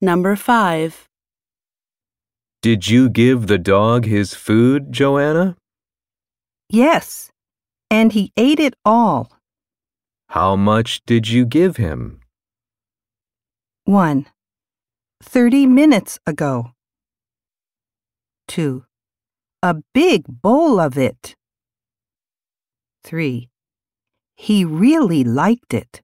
Number 5. Did you give the dog his food, Joanna? Yes, and he ate it all. How much did you give him? 1. 30 minutes ago. 2. A big bowl of it. 3. He really liked it.